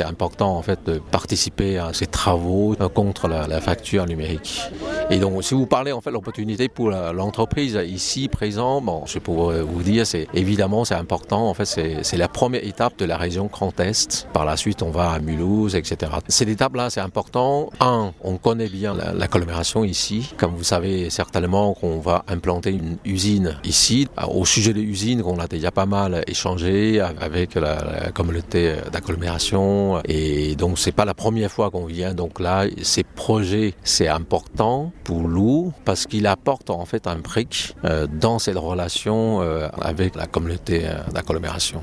c'est important en fait de participer à ces travaux euh, contre la, la facture numérique. Et donc, si vous parlez en fait l'opportunité pour l'entreprise ici présent, bon, je peux vous dire, c'est évidemment c'est important. En fait, c'est la première étape de la région Grand Est. Par la suite, on va à Mulhouse, etc. Cette étape-là, c'est important. Un, on connaît bien la, la collaboration ici. Comme vous savez certainement qu'on va implanter une usine ici. Au sujet de l'usine, on a déjà pas mal échangé avec la, la communauté d'agglomération. Et donc, c'est pas la première fois qu'on vient. Donc là, ces projets, c'est important pour nous parce qu'il apporte en fait un brique euh, dans cette relation euh, avec la communauté euh, d'agglomération.